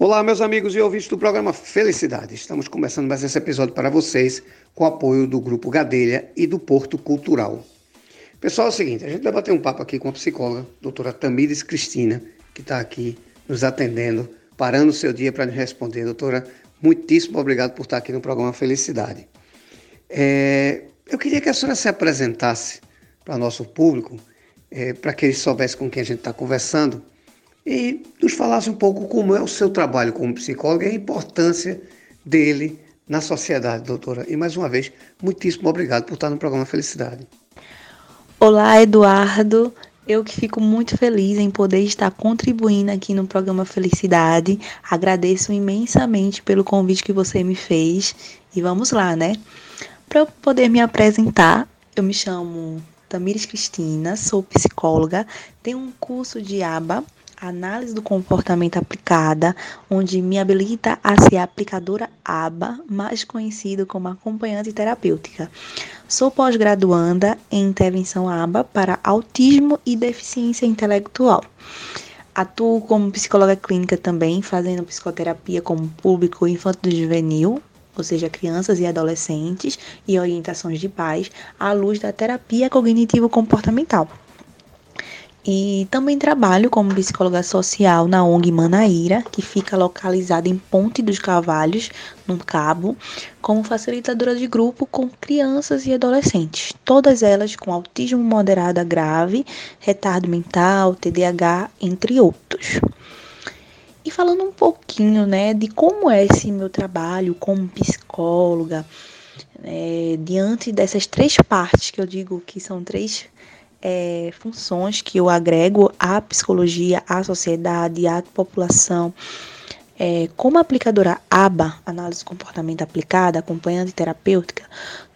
Olá, meus amigos e ouvintes do programa Felicidade. Estamos começando mais esse episódio para vocês com o apoio do Grupo Gadelha e do Porto Cultural. Pessoal, é o seguinte, a gente vai bater um papo aqui com a psicóloga, doutora Tamires Cristina, que está aqui nos atendendo, parando o seu dia para nos responder. Doutora, muitíssimo obrigado por estar aqui no programa Felicidade. É, eu queria que a senhora se apresentasse para nosso público, é, para que eles soubessem com quem a gente está conversando, e nos falasse um pouco como é o seu trabalho como psicóloga e a importância dele na sociedade, doutora. E mais uma vez, muitíssimo obrigado por estar no programa Felicidade. Olá, Eduardo. Eu que fico muito feliz em poder estar contribuindo aqui no programa Felicidade. Agradeço imensamente pelo convite que você me fez. E vamos lá, né? Para eu poder me apresentar, eu me chamo Tamires Cristina, sou psicóloga, tenho um curso de ABA Análise do comportamento aplicada, onde me habilita a ser aplicadora ABA, mais conhecida como acompanhante terapêutica. Sou pós-graduanda em intervenção ABA para autismo e deficiência intelectual. Atuo como psicóloga clínica também, fazendo psicoterapia como público infantil juvenil, ou seja, crianças e adolescentes, e orientações de pais, à luz da terapia cognitivo-comportamental. E também trabalho como psicóloga social na ONG Manaíra, que fica localizada em Ponte dos Cavalhos, no Cabo, como facilitadora de grupo com crianças e adolescentes, todas elas com autismo moderado a grave, retardo mental, TDAH, entre outros. E falando um pouquinho, né, de como é esse meu trabalho como psicóloga, é, diante dessas três partes que eu digo que são três é, funções que eu agrego à psicologia, à sociedade, à população. É, como aplicadora ABA, Análise de Comportamento Aplicada, acompanhante terapêutica,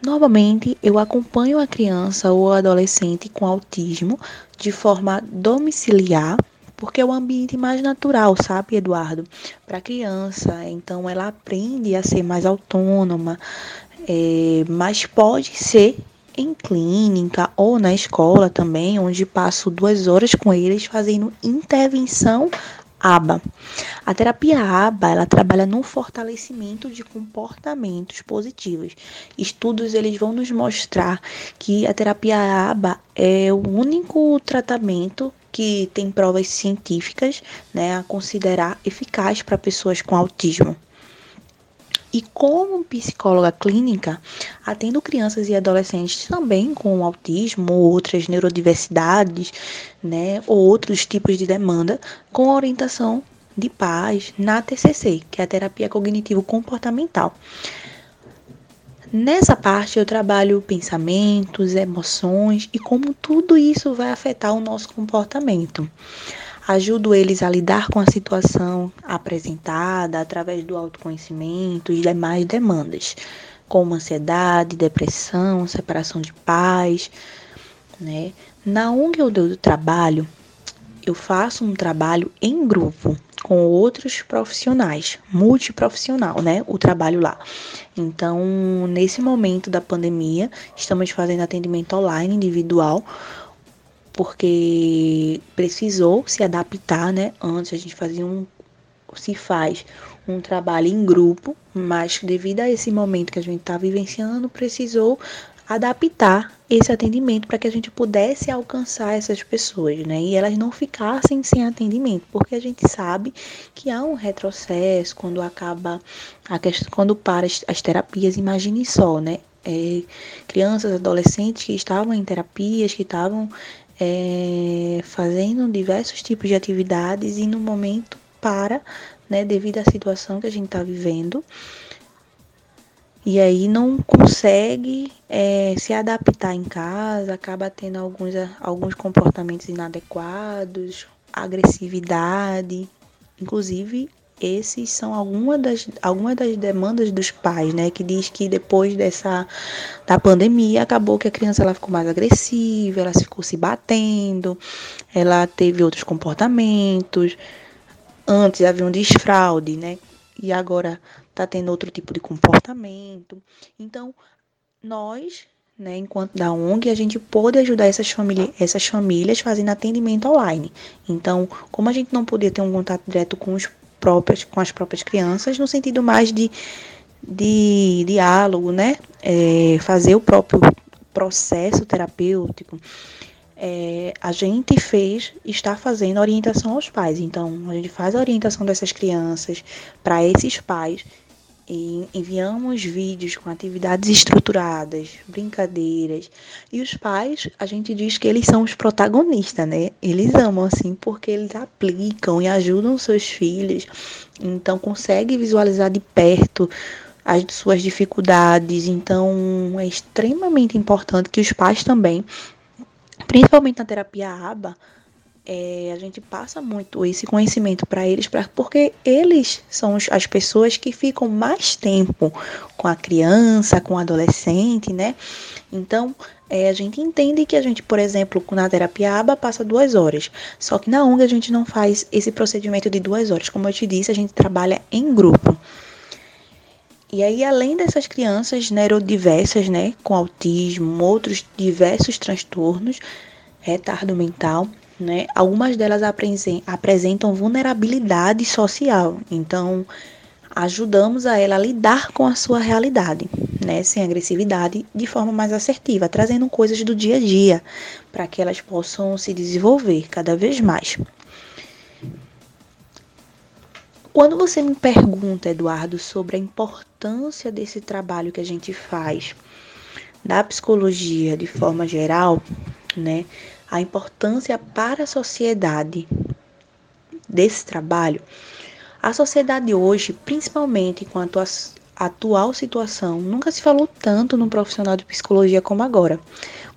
normalmente eu acompanho a criança ou adolescente com autismo de forma domiciliar, porque é o ambiente mais natural, sabe, Eduardo? Para a criança, então ela aprende a ser mais autônoma, é, mas pode ser em clínica ou na escola também, onde passo duas horas com eles fazendo intervenção ABA. A terapia ABA, ela trabalha no fortalecimento de comportamentos positivos. Estudos eles vão nos mostrar que a terapia ABA é o único tratamento que tem provas científicas, né, a considerar eficaz para pessoas com autismo. E como psicóloga clínica, atendo crianças e adolescentes também com autismo ou outras neurodiversidades, né, ou outros tipos de demanda, com orientação de paz na TCC, que é a terapia cognitivo comportamental. Nessa parte eu trabalho pensamentos, emoções e como tudo isso vai afetar o nosso comportamento. Ajudo eles a lidar com a situação apresentada através do autoconhecimento e demais demandas, como ansiedade, depressão, separação de pais, né? Na ONG eu dou trabalho, eu faço um trabalho em grupo com outros profissionais, multiprofissional, né? O trabalho lá. Então, nesse momento da pandemia, estamos fazendo atendimento online individual porque precisou se adaptar, né? Antes a gente fazia um se faz um trabalho em grupo, mas devido a esse momento que a gente está vivenciando, precisou adaptar esse atendimento para que a gente pudesse alcançar essas pessoas, né? E elas não ficassem sem atendimento, porque a gente sabe que há um retrocesso quando acaba a questão, quando para as, as terapias, imagine só, né? É, crianças, adolescentes que estavam em terapias, que estavam é, fazendo diversos tipos de atividades e no momento para, né, devido à situação que a gente está vivendo. E aí não consegue é, se adaptar em casa, acaba tendo alguns, alguns comportamentos inadequados, agressividade, inclusive esses são algumas das, alguma das demandas dos pais, né? Que diz que depois dessa da pandemia acabou que a criança ela ficou mais agressiva, ela ficou se batendo, ela teve outros comportamentos. Antes havia um desfraude, né? E agora tá tendo outro tipo de comportamento. Então, nós né, enquanto da ONG, a gente pôde ajudar essas, família, essas famílias fazendo atendimento online. Então, como a gente não podia ter um contato direto com os próprias, com as próprias crianças, no sentido mais de, de diálogo, né? É, fazer o próprio processo terapêutico. É, a gente fez, está fazendo orientação aos pais. Então, a gente faz a orientação dessas crianças para esses pais e enviamos vídeos com atividades estruturadas, brincadeiras. E os pais, a gente diz que eles são os protagonistas, né? Eles amam assim porque eles aplicam e ajudam seus filhos. Então consegue visualizar de perto as suas dificuldades. Então é extremamente importante que os pais também, principalmente na terapia ABA, é, a gente passa muito esse conhecimento para eles, pra, porque eles são as pessoas que ficam mais tempo com a criança, com o adolescente, né? Então, é, a gente entende que a gente, por exemplo, na terapia ABA passa duas horas. Só que na ONG a gente não faz esse procedimento de duas horas. Como eu te disse, a gente trabalha em grupo. E aí, além dessas crianças neurodiversas, né, com autismo, outros diversos transtornos, retardo mental, né? Algumas delas apresentam vulnerabilidade social, então ajudamos a ela a lidar com a sua realidade, né? Sem agressividade, de forma mais assertiva, trazendo coisas do dia a dia para que elas possam se desenvolver cada vez mais. Quando você me pergunta, Eduardo, sobre a importância desse trabalho que a gente faz da psicologia de forma geral, né? A importância para a sociedade desse trabalho, a sociedade hoje, principalmente com a atual situação, nunca se falou tanto no profissional de psicologia como agora.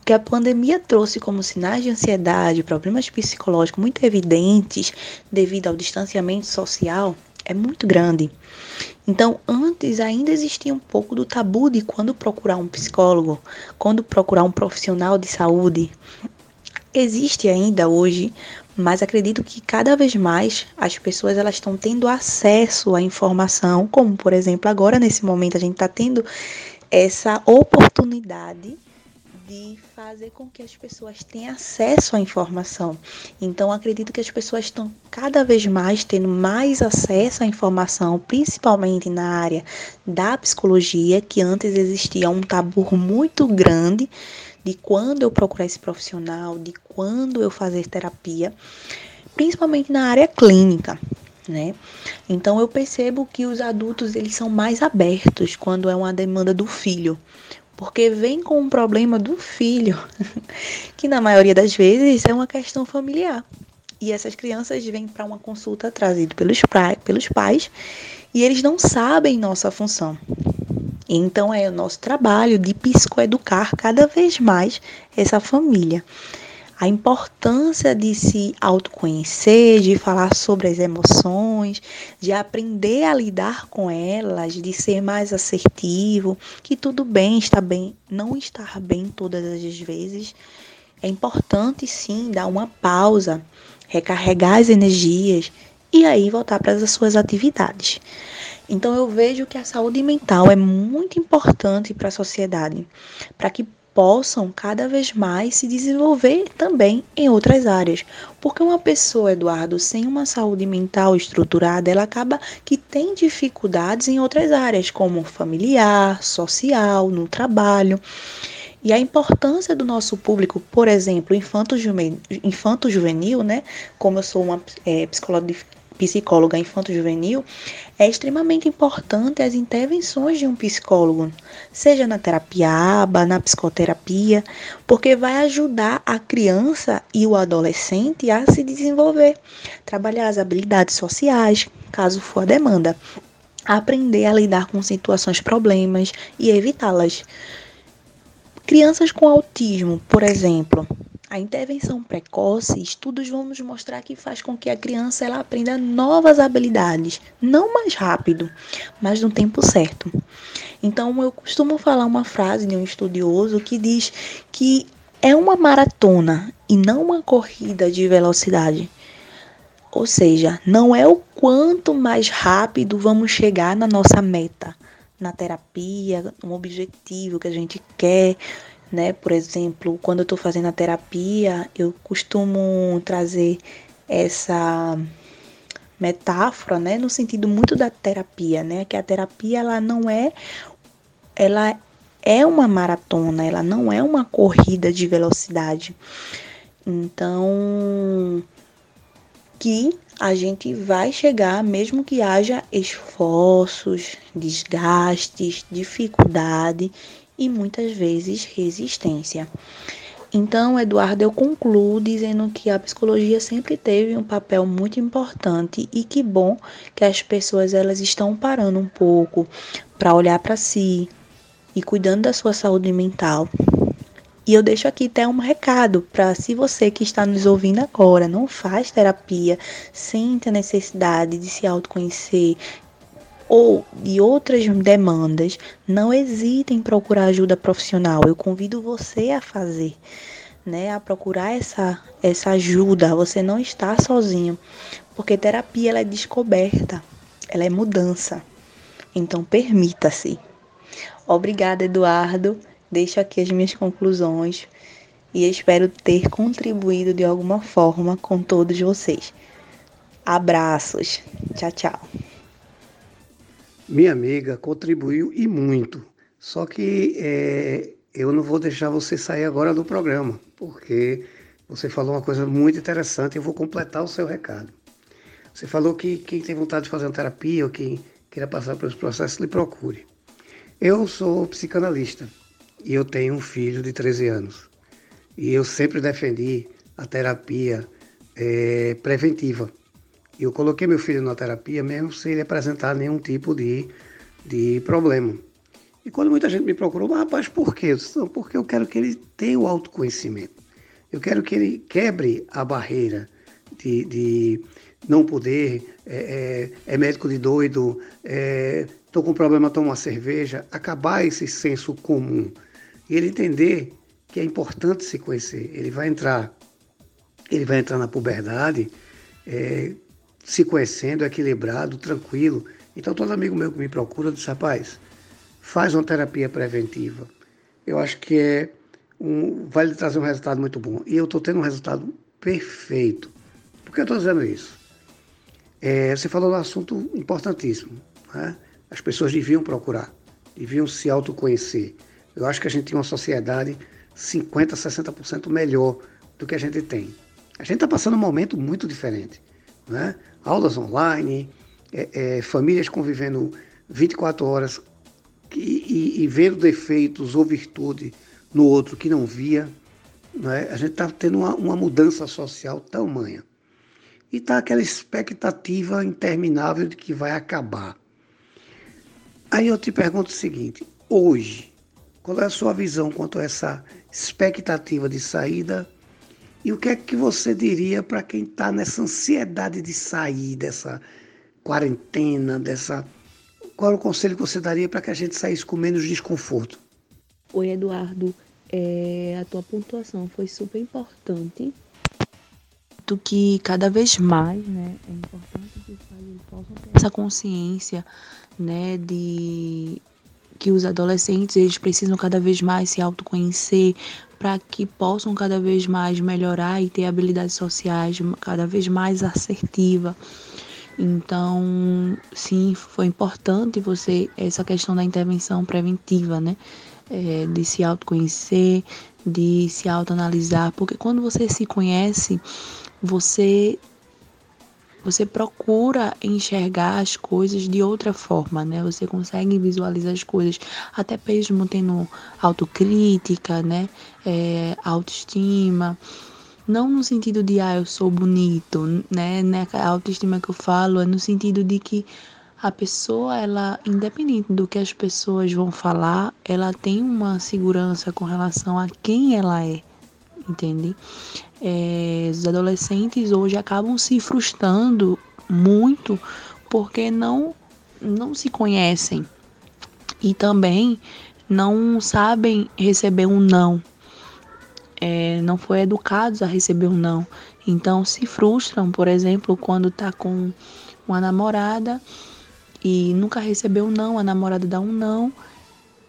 O que a pandemia trouxe como sinais de ansiedade, problemas psicológicos muito evidentes devido ao distanciamento social, é muito grande. Então, antes ainda existia um pouco do tabu de quando procurar um psicólogo, quando procurar um profissional de saúde, existe ainda hoje, mas acredito que cada vez mais as pessoas elas estão tendo acesso à informação, como por exemplo agora nesse momento a gente está tendo essa oportunidade de fazer com que as pessoas tenham acesso à informação. Então, acredito que as pessoas estão cada vez mais tendo mais acesso à informação, principalmente na área da psicologia, que antes existia um tabu muito grande de quando eu procurar esse profissional, de quando eu fazer terapia, principalmente na área clínica, né? Então eu percebo que os adultos eles são mais abertos quando é uma demanda do filho, porque vem com um problema do filho, que na maioria das vezes é uma questão familiar. E essas crianças vêm para uma consulta trazida pelos, pelos pais e eles não sabem nossa função. Então é o nosso trabalho de psicoeducar cada vez mais essa família. A importância de se autoconhecer, de falar sobre as emoções, de aprender a lidar com elas, de ser mais assertivo, que tudo bem está bem, não estar bem todas as vezes. É importante sim dar uma pausa, recarregar as energias e aí voltar para as suas atividades. Então eu vejo que a saúde mental é muito importante para a sociedade, para que possam cada vez mais se desenvolver também em outras áreas. Porque uma pessoa, Eduardo, sem uma saúde mental estruturada, ela acaba que tem dificuldades em outras áreas, como familiar, social, no trabalho. E a importância do nosso público, por exemplo, infanto-juvenil, infanto né? Como eu sou uma é, psicóloga de psicóloga infanto-juvenil, é extremamente importante as intervenções de um psicólogo, seja na terapia ABA, na psicoterapia, porque vai ajudar a criança e o adolescente a se desenvolver, trabalhar as habilidades sociais, caso for a demanda, aprender a lidar com situações problemas e evitá-las. Crianças com autismo, por exemplo, a intervenção precoce, estudos vão nos mostrar que faz com que a criança ela aprenda novas habilidades, não mais rápido, mas no tempo certo. Então eu costumo falar uma frase de um estudioso que diz que é uma maratona e não uma corrida de velocidade. Ou seja, não é o quanto mais rápido vamos chegar na nossa meta, na terapia, no objetivo que a gente quer, né? Por exemplo, quando eu estou fazendo a terapia, eu costumo trazer essa metáfora, né, no sentido muito da terapia, né, que a terapia ela não é ela é uma maratona, ela não é uma corrida de velocidade. Então, que a gente vai chegar, mesmo que haja esforços, desgastes, dificuldade e muitas vezes resistência. Então, Eduardo, eu concluo dizendo que a psicologia sempre teve um papel muito importante e que bom que as pessoas elas estão parando um pouco para olhar para si e cuidando da sua saúde mental. E eu deixo aqui até um recado para se você que está nos ouvindo agora não faz terapia, sente a necessidade de se autoconhecer, ou de outras demandas, não hesite em procurar ajuda profissional. Eu convido você a fazer, né, a procurar essa essa ajuda. Você não está sozinho, porque terapia ela é descoberta, ela é mudança. Então permita-se. Obrigada, Eduardo. Deixo aqui as minhas conclusões e espero ter contribuído de alguma forma com todos vocês. Abraços. Tchau, tchau. Minha amiga contribuiu e muito. Só que é, eu não vou deixar você sair agora do programa, porque você falou uma coisa muito interessante e eu vou completar o seu recado. Você falou que quem tem vontade de fazer uma terapia ou quem queira passar pelos processos, lhe procure. Eu sou psicanalista e eu tenho um filho de 13 anos. E eu sempre defendi a terapia é, preventiva. Eu coloquei meu filho na terapia mesmo sem ele apresentar nenhum tipo de, de problema. E quando muita gente me procurou, mas rapaz, por quê? Eu disse, porque eu quero que ele tenha o autoconhecimento. Eu quero que ele quebre a barreira de, de não poder, é, é, é médico de doido, estou é, com problema, tomo uma cerveja, acabar esse senso comum. E ele entender que é importante se conhecer. Ele vai entrar, ele vai entrar na puberdade, é, se conhecendo, equilibrado, tranquilo. Então, todo amigo meu que me procura diz: rapaz, faz uma terapia preventiva. Eu acho que é um, vai lhe trazer um resultado muito bom. E eu estou tendo um resultado perfeito. Por que eu estou dizendo isso? É, você falou um assunto importantíssimo. Né? As pessoas deviam procurar, deviam se autoconhecer. Eu acho que a gente tem uma sociedade 50%, 60% melhor do que a gente tem. A gente está passando um momento muito diferente. Né? Aulas online, é, é, famílias convivendo 24 horas e, e, e, vendo defeitos ou virtude no outro que não via. Né? A gente está tendo uma, uma mudança social tamanha. E está aquela expectativa interminável de que vai acabar. Aí eu te pergunto o seguinte: hoje, qual é a sua visão quanto a essa expectativa de saída e o que é que você diria para quem está nessa ansiedade de sair dessa quarentena, dessa. Qual é o conselho que você daria para que a gente saísse com menos desconforto? Oi, Eduardo. É, a tua pontuação foi super importante. Do que cada vez mais, né, é importante que os pais possam ter essa consciência, né, de que os adolescentes eles precisam cada vez mais se autoconhecer para que possam cada vez mais melhorar e ter habilidades sociais cada vez mais assertiva. Então, sim, foi importante você essa questão da intervenção preventiva, né? É, de se autoconhecer, de se autoanalisar, porque quando você se conhece, você você procura enxergar as coisas de outra forma, né? Você consegue visualizar as coisas, até mesmo tendo autocrítica, né? É, autoestima. Não no sentido de, ah, eu sou bonito, né? né? A autoestima que eu falo é no sentido de que a pessoa, ela, independente do que as pessoas vão falar, ela tem uma segurança com relação a quem ela é, entende? é, os adolescentes hoje acabam se frustrando muito porque não, não se conhecem e também não sabem receber um não. É, não foram educados a receber um não. Então se frustram, por exemplo, quando tá com uma namorada e nunca recebeu um não, a namorada dá um não.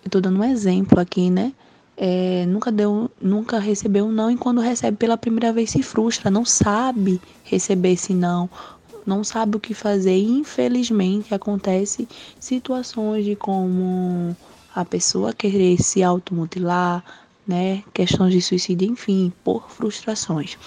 Eu tô dando um exemplo aqui, né? É, nunca deu, nunca recebeu um não e quando recebe pela primeira vez se frustra, não sabe receber esse não, não sabe o que fazer. Infelizmente, acontece situações de como a pessoa querer se automutilar, né? Questões de suicídio, enfim, por frustrações.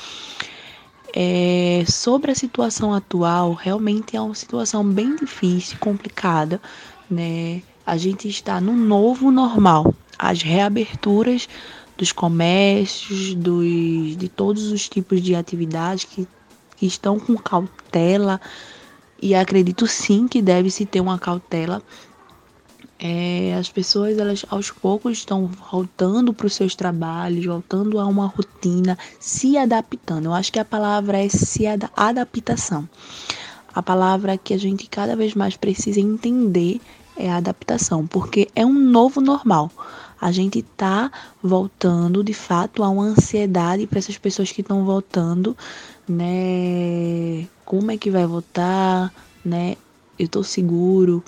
É, sobre a situação atual, realmente é uma situação bem difícil, complicada, né? A gente está no novo normal. As reaberturas dos comércios, dos, de todos os tipos de atividades que, que estão com cautela, e acredito sim que deve se ter uma cautela. É, as pessoas, elas aos poucos estão voltando para os seus trabalhos, voltando a uma rotina, se adaptando. Eu acho que a palavra é se ad adaptação. A palavra que a gente cada vez mais precisa entender é a adaptação, porque é um novo normal a gente tá voltando de fato a uma ansiedade para essas pessoas que estão voltando, né? Como é que vai voltar, né? Eu tô seguro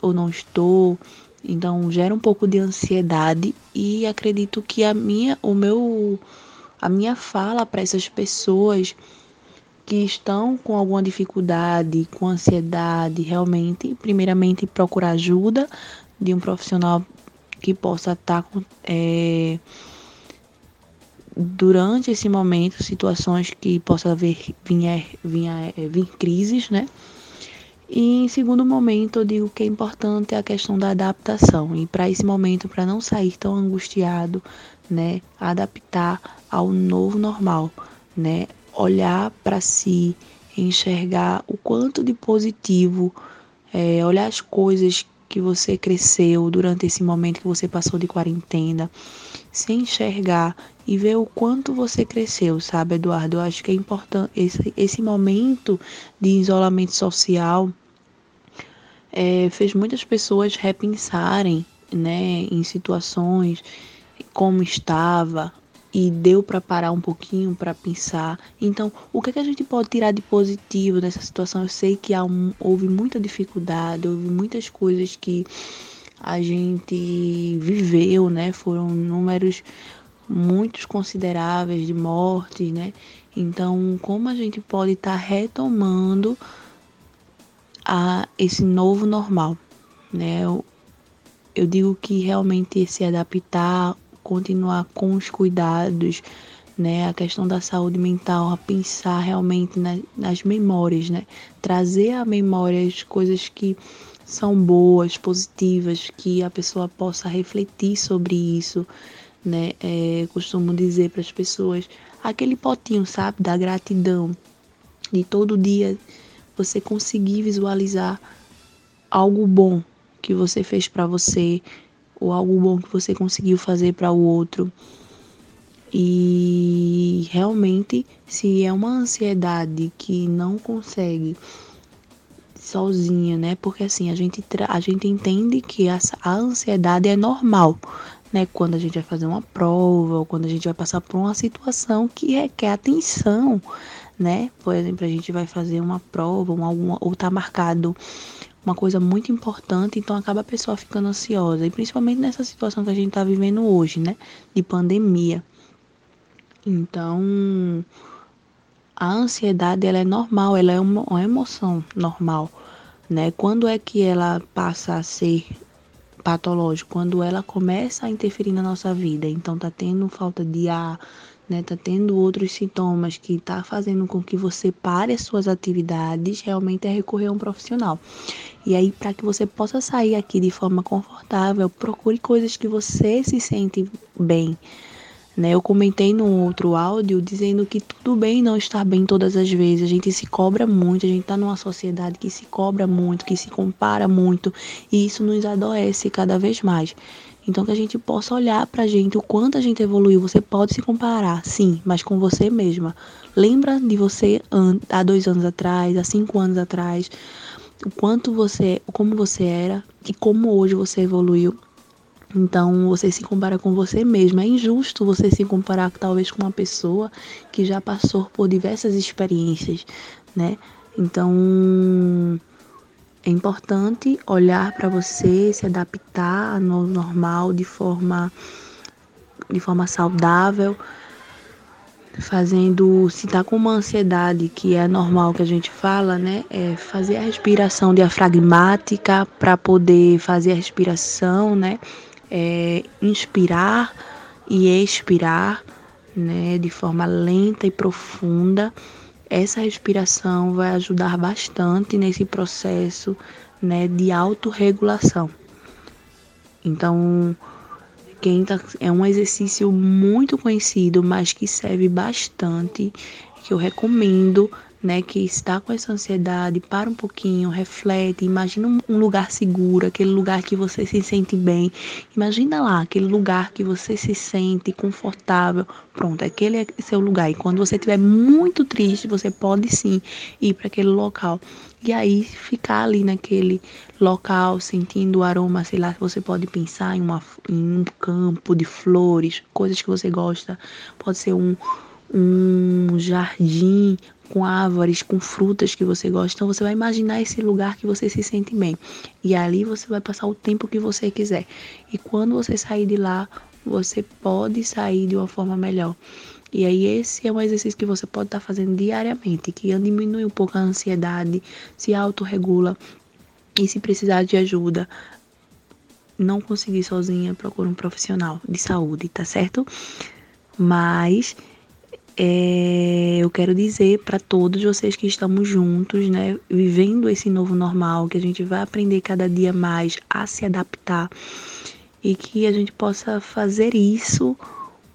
ou não estou? Então gera um pouco de ansiedade e acredito que a minha, o meu, a minha fala para essas pessoas que estão com alguma dificuldade, com ansiedade, realmente, primeiramente procurar ajuda de um profissional que possa estar tá, é, durante esse momento situações que possa haver vinha, vinha, é, vir crises, né? E em segundo momento, eu digo que é importante a questão da adaptação. E para esse momento, para não sair tão angustiado, né, adaptar ao novo normal, né? Olhar para si, enxergar o quanto de positivo, é, olhar as coisas que você cresceu durante esse momento que você passou de quarentena, se enxergar e ver o quanto você cresceu, sabe, Eduardo? Eu acho que é importante esse, esse momento de isolamento social é, fez muitas pessoas repensarem, né, em situações como estava, e deu para parar um pouquinho para pensar. Então, o que, é que a gente pode tirar de positivo dessa situação? Eu sei que um, houve muita dificuldade, houve muitas coisas que a gente viveu, né? Foram números muito consideráveis de mortes, né? Então, como a gente pode estar tá retomando a esse novo normal, né? Eu, eu digo que realmente se adaptar continuar com os cuidados, né, a questão da saúde mental, a pensar realmente na, nas memórias, né, trazer à memória as coisas que são boas, positivas, que a pessoa possa refletir sobre isso, né, é, costumo dizer para as pessoas, aquele potinho, sabe, da gratidão, de todo dia você conseguir visualizar algo bom que você fez para você, ou algo bom que você conseguiu fazer para o outro. E realmente, se é uma ansiedade que não consegue sozinha, né? Porque assim, a gente, a gente entende que a, a ansiedade é normal, né? Quando a gente vai fazer uma prova, ou quando a gente vai passar por uma situação que requer atenção, né? Por exemplo, a gente vai fazer uma prova, uma, uma, ou tá marcado uma coisa muito importante, então acaba a pessoa ficando ansiosa, e principalmente nessa situação que a gente está vivendo hoje, né, de pandemia. Então, a ansiedade ela é normal, ela é uma, emoção normal, né? Quando é que ela passa a ser patológico? Quando ela começa a interferir na nossa vida, então tá tendo falta de ar, né, tá tendo outros sintomas que tá fazendo com que você pare as suas atividades, realmente é recorrer a um profissional. E aí, para que você possa sair aqui de forma confortável, procure coisas que você se sente bem. Né? Eu comentei no outro áudio dizendo que tudo bem não estar bem todas as vezes. A gente se cobra muito, a gente está numa sociedade que se cobra muito, que se compara muito, e isso nos adoece cada vez mais. Então que a gente possa olhar pra gente o quanto a gente evoluiu. Você pode se comparar, sim, mas com você mesma. Lembra de você há dois anos atrás, há cinco anos atrás, o quanto você, como você era e como hoje você evoluiu. Então você se compara com você mesma. É injusto você se comparar talvez com uma pessoa que já passou por diversas experiências, né? Então é importante olhar para você, se adaptar no normal de forma de forma saudável, fazendo, se tá com uma ansiedade que é normal que a gente fala, né, é fazer a respiração diafragmática para poder fazer a respiração, né, é, inspirar e expirar, né, de forma lenta e profunda. Essa respiração vai ajudar bastante nesse processo, né, de autorregulação. Então, quem tá, é um exercício muito conhecido, mas que serve bastante, que eu recomendo né, que está com essa ansiedade, para um pouquinho, reflete, imagina um lugar seguro, aquele lugar que você se sente bem. Imagina lá, aquele lugar que você se sente confortável. Pronto, aquele é seu lugar. E quando você estiver muito triste, você pode sim ir para aquele local. E aí ficar ali naquele local, sentindo o aroma, sei lá, você pode pensar em, uma, em um campo de flores, coisas que você gosta. Pode ser um um jardim com árvores, com frutas que você gosta. Então você vai imaginar esse lugar que você se sente bem. E ali você vai passar o tempo que você quiser. E quando você sair de lá, você pode sair de uma forma melhor. E aí esse é um exercício que você pode estar fazendo diariamente, que diminui um pouco a ansiedade, se autorregula e se precisar de ajuda, não conseguir sozinha, procura um profissional de saúde, tá certo? Mas é, eu quero dizer para todos vocês que estamos juntos, né, vivendo esse novo normal, que a gente vai aprender cada dia mais a se adaptar e que a gente possa fazer isso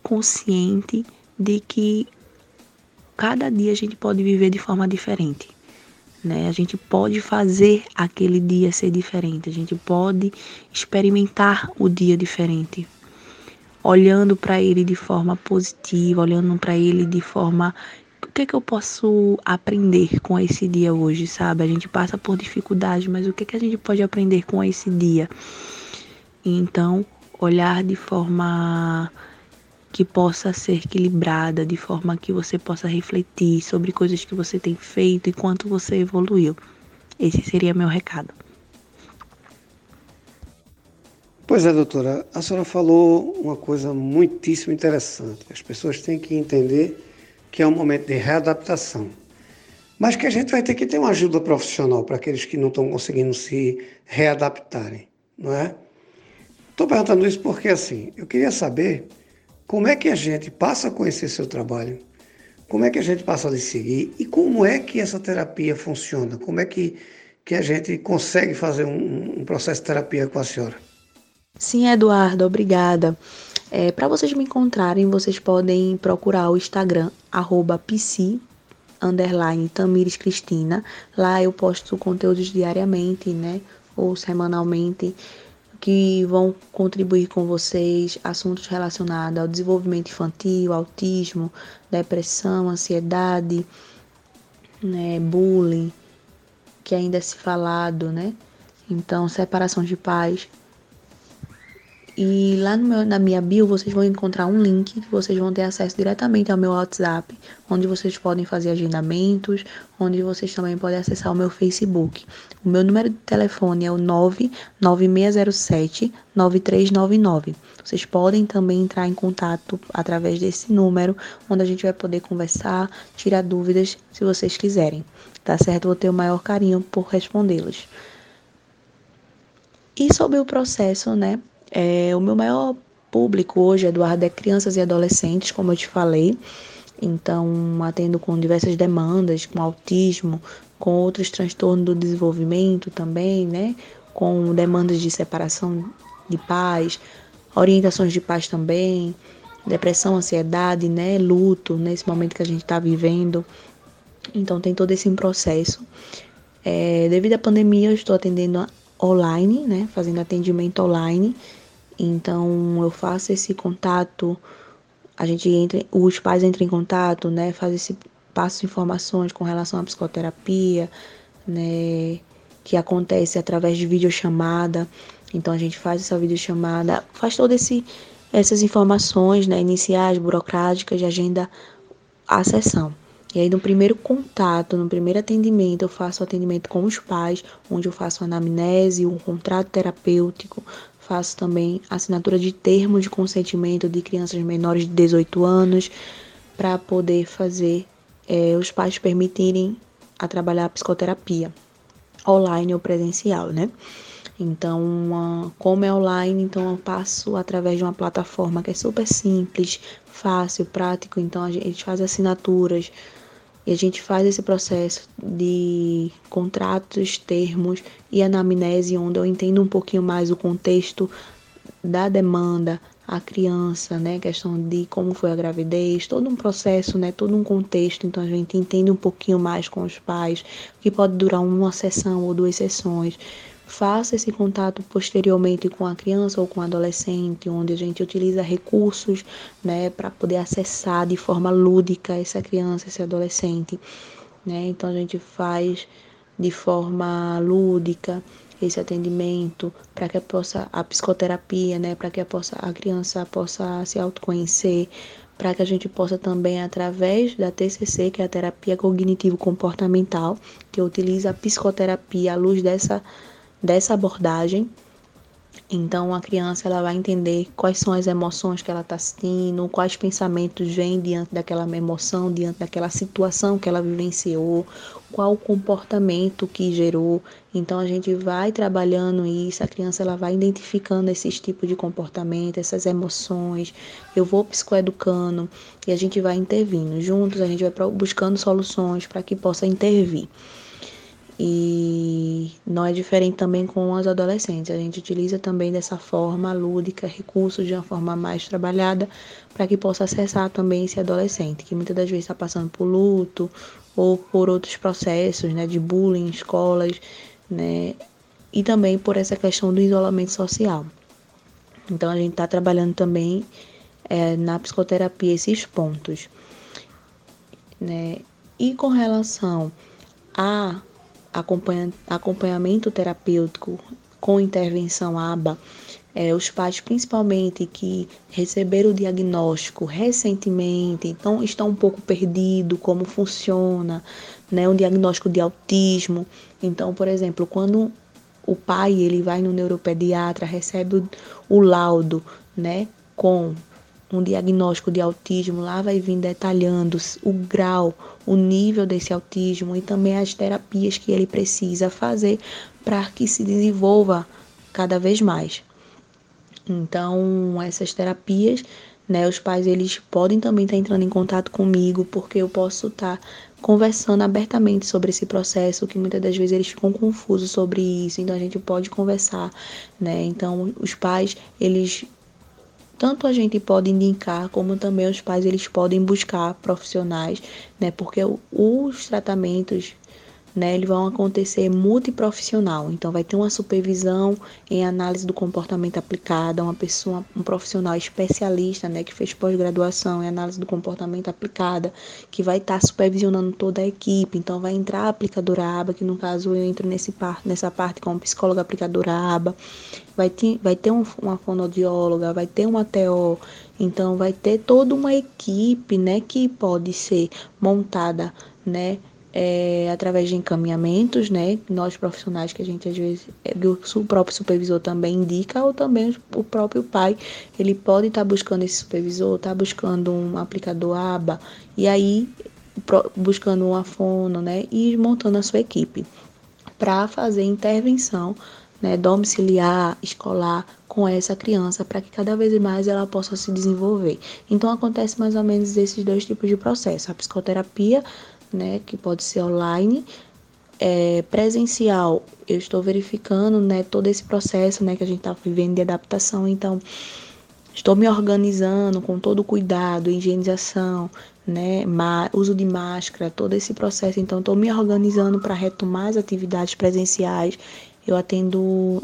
consciente de que cada dia a gente pode viver de forma diferente. Né? A gente pode fazer aquele dia ser diferente, a gente pode experimentar o dia diferente, olhando para ele de forma positiva, olhando para ele de forma o que é que eu posso aprender com esse dia hoje, sabe? A gente passa por dificuldades, mas o que é que a gente pode aprender com esse dia? Então, olhar de forma que possa ser equilibrada, de forma que você possa refletir sobre coisas que você tem feito e quanto você evoluiu. Esse seria meu recado. Pois é, doutora, a senhora falou uma coisa muitíssimo interessante. As pessoas têm que entender que é um momento de readaptação, mas que a gente vai ter que ter uma ajuda profissional para aqueles que não estão conseguindo se readaptarem, não é? Estou perguntando isso porque, assim, eu queria saber como é que a gente passa a conhecer seu trabalho, como é que a gente passa a lhe seguir e como é que essa terapia funciona, como é que, que a gente consegue fazer um, um processo de terapia com a senhora. Sim, Eduardo, obrigada. É, Para vocês me encontrarem, vocês podem procurar o Instagram, arroba underline Tamires Cristina. Lá eu posto conteúdos diariamente, né? Ou semanalmente, que vão contribuir com vocês, assuntos relacionados ao desenvolvimento infantil, autismo, depressão, ansiedade, né, bullying, que ainda é se falado, né? Então, separação de pais, e lá meu, na minha bio vocês vão encontrar um link que vocês vão ter acesso diretamente ao meu WhatsApp, onde vocês podem fazer agendamentos, onde vocês também podem acessar o meu Facebook. O meu número de telefone é o 99607 9399. Vocês podem também entrar em contato através desse número, onde a gente vai poder conversar, tirar dúvidas, se vocês quiserem. Tá certo? Vou ter o maior carinho por respondê-los. E sobre o processo, né? É, o meu maior público hoje, Eduardo, é crianças e adolescentes, como eu te falei. Então, atendo com diversas demandas, com autismo, com outros transtornos do desenvolvimento também, né? Com demandas de separação de pais, orientações de pais também, depressão, ansiedade, né? Luto, nesse momento que a gente está vivendo. Então, tem todo esse processo. É, devido à pandemia, eu estou atendendo online, né? Fazendo atendimento online então eu faço esse contato, a gente entra, os pais entram em contato, né, faz esse passo informações com relação à psicoterapia, né, que acontece através de videochamada. Então a gente faz essa videochamada, faz todas esse essas informações, né, iniciais, burocráticas, de agenda a sessão. E aí, no primeiro contato, no primeiro atendimento, eu faço o atendimento com os pais, onde eu faço anamnese, um contrato terapêutico, Faço também assinatura de termo de consentimento de crianças menores de 18 anos. para poder fazer é, os pais permitirem a trabalhar a psicoterapia online ou presencial, né? Então, como é online, então eu passo através de uma plataforma que é super simples, fácil, prático. Então a gente faz assinaturas e a gente faz esse processo de contratos, termos e anamnese, onde eu entendo um pouquinho mais o contexto da demanda, a criança, né, questão de como foi a gravidez, todo um processo, né, todo um contexto, então a gente entende um pouquinho mais com os pais, que pode durar uma sessão ou duas sessões. Faça esse contato posteriormente com a criança ou com o adolescente, onde a gente utiliza recursos, né, para poder acessar de forma lúdica essa criança, esse adolescente, né? Então a gente faz de forma lúdica, esse atendimento para que possa, a psicoterapia, né, para que a, possa, a criança possa se autoconhecer, para que a gente possa também, através da TCC, que é a terapia cognitivo-comportamental, que utiliza a psicoterapia à luz dessa, dessa abordagem, então a criança ela vai entender quais são as emoções que ela está sentindo, quais pensamentos vêm diante daquela emoção, diante daquela situação que ela vivenciou, qual o comportamento que gerou. Então a gente vai trabalhando isso, a criança ela vai identificando esses tipos de comportamento, essas emoções. Eu vou psicoeducando e a gente vai intervindo. Juntos a gente vai buscando soluções para que possa intervir. E não é diferente também com as adolescentes. A gente utiliza também dessa forma lúdica, recursos de uma forma mais trabalhada, para que possa acessar também esse adolescente, que muitas das vezes está passando por luto ou por outros processos né, de bullying escolas, né, e também por essa questão do isolamento social. Então a gente está trabalhando também é, na psicoterapia esses pontos. Né? E com relação a acompanha, acompanhamento terapêutico com intervenção ABA, é, os pais principalmente que receberam o diagnóstico recentemente, então estão um pouco perdidos como funciona, né, um diagnóstico de autismo. Então, por exemplo, quando o pai ele vai no neuropediatra, recebe o, o laudo, né, com um diagnóstico de autismo, lá vai vir detalhando o grau, o nível desse autismo e também as terapias que ele precisa fazer para que se desenvolva cada vez mais. Então, essas terapias, né, os pais eles podem também estar entrando em contato comigo, porque eu posso estar conversando abertamente sobre esse processo, que muitas das vezes eles ficam confusos sobre isso, então a gente pode conversar, né? Então, os pais, eles tanto a gente pode indicar como também os pais eles podem buscar profissionais, né? Porque os tratamentos né, eles vão acontecer multiprofissional. Então, vai ter uma supervisão em análise do comportamento aplicada, uma pessoa, um profissional especialista, né, que fez pós-graduação em análise do comportamento aplicada, que vai estar tá supervisionando toda a equipe. Então, vai entrar a aplicadora ABA, que no caso eu entro nesse par, nessa parte como psicóloga aplicadora ABA. Vai ter, vai ter um, uma fonoaudióloga, vai ter uma TO, então vai ter toda uma equipe, né, que pode ser montada, né, é, através de encaminhamentos, né? Nós profissionais que a gente às vezes, é, o próprio supervisor também indica, ou também o próprio pai, ele pode estar tá buscando esse supervisor, estar tá buscando um aplicador ABA, e aí buscando uma fono, né? E montando a sua equipe para fazer intervenção né, domiciliar, escolar com essa criança para que cada vez mais ela possa se desenvolver. Então acontece mais ou menos esses dois tipos de processo: a psicoterapia né, que pode ser online, é, presencial, eu estou verificando, né, todo esse processo, né, que a gente está vivendo de adaptação, então estou me organizando com todo o cuidado, higienização, né, uso de máscara, todo esse processo, então estou me organizando para retomar as atividades presenciais. Eu atendo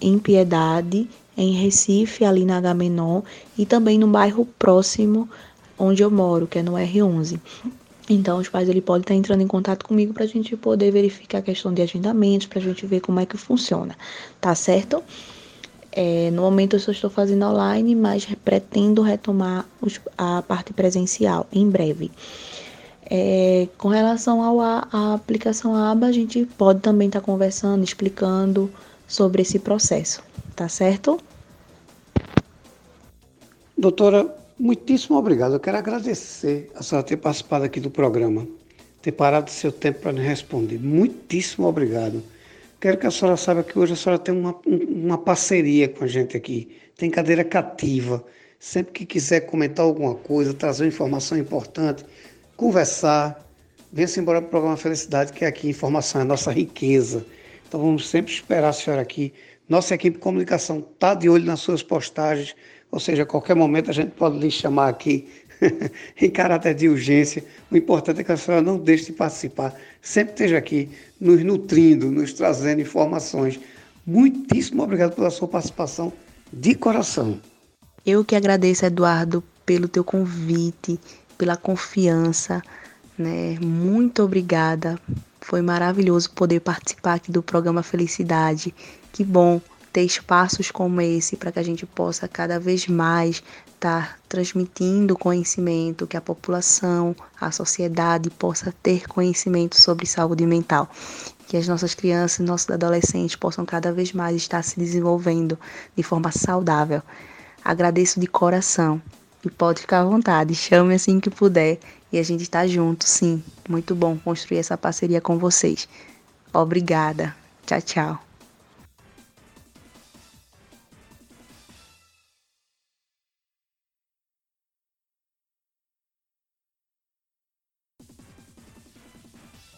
em Piedade, em Recife, ali na Agamenon, e também no bairro próximo onde eu moro, que é no R11. Então, os pais ele podem estar entrando em contato comigo para a gente poder verificar a questão de agendamentos, para a gente ver como é que funciona, tá certo? É, no momento eu só estou fazendo online, mas pretendo retomar os, a parte presencial em breve. É, com relação ao, à aplicação ABA, a gente pode também estar conversando, explicando sobre esse processo, tá certo? Doutora, Muitíssimo obrigado. Eu quero agradecer a senhora ter participado aqui do programa, ter parado seu tempo para me responder. Muitíssimo obrigado. Quero que a senhora saiba que hoje a senhora tem uma, uma parceria com a gente aqui. Tem cadeira cativa. Sempre que quiser comentar alguma coisa, trazer uma informação importante, conversar, venha-se embora para o programa Felicidade, que aqui informação é a nossa riqueza. Então vamos sempre esperar a senhora aqui. Nossa equipe de comunicação está de olho nas suas postagens, ou seja, a qualquer momento a gente pode lhe chamar aqui em caráter de urgência. O importante é que a senhora não deixe de participar, sempre esteja aqui nos nutrindo, nos trazendo informações. Muitíssimo obrigado pela sua participação de coração. Eu que agradeço, Eduardo, pelo teu convite, pela confiança, né? Muito obrigada. Foi maravilhoso poder participar aqui do programa Felicidade. Que bom ter espaços como esse para que a gente possa cada vez mais estar tá transmitindo conhecimento, que a população, a sociedade possa ter conhecimento sobre saúde mental. Que as nossas crianças, nossos adolescentes possam cada vez mais estar se desenvolvendo de forma saudável. Agradeço de coração e pode ficar à vontade, chame assim que puder e a gente está junto, sim. Muito bom construir essa parceria com vocês. Obrigada. Tchau, tchau.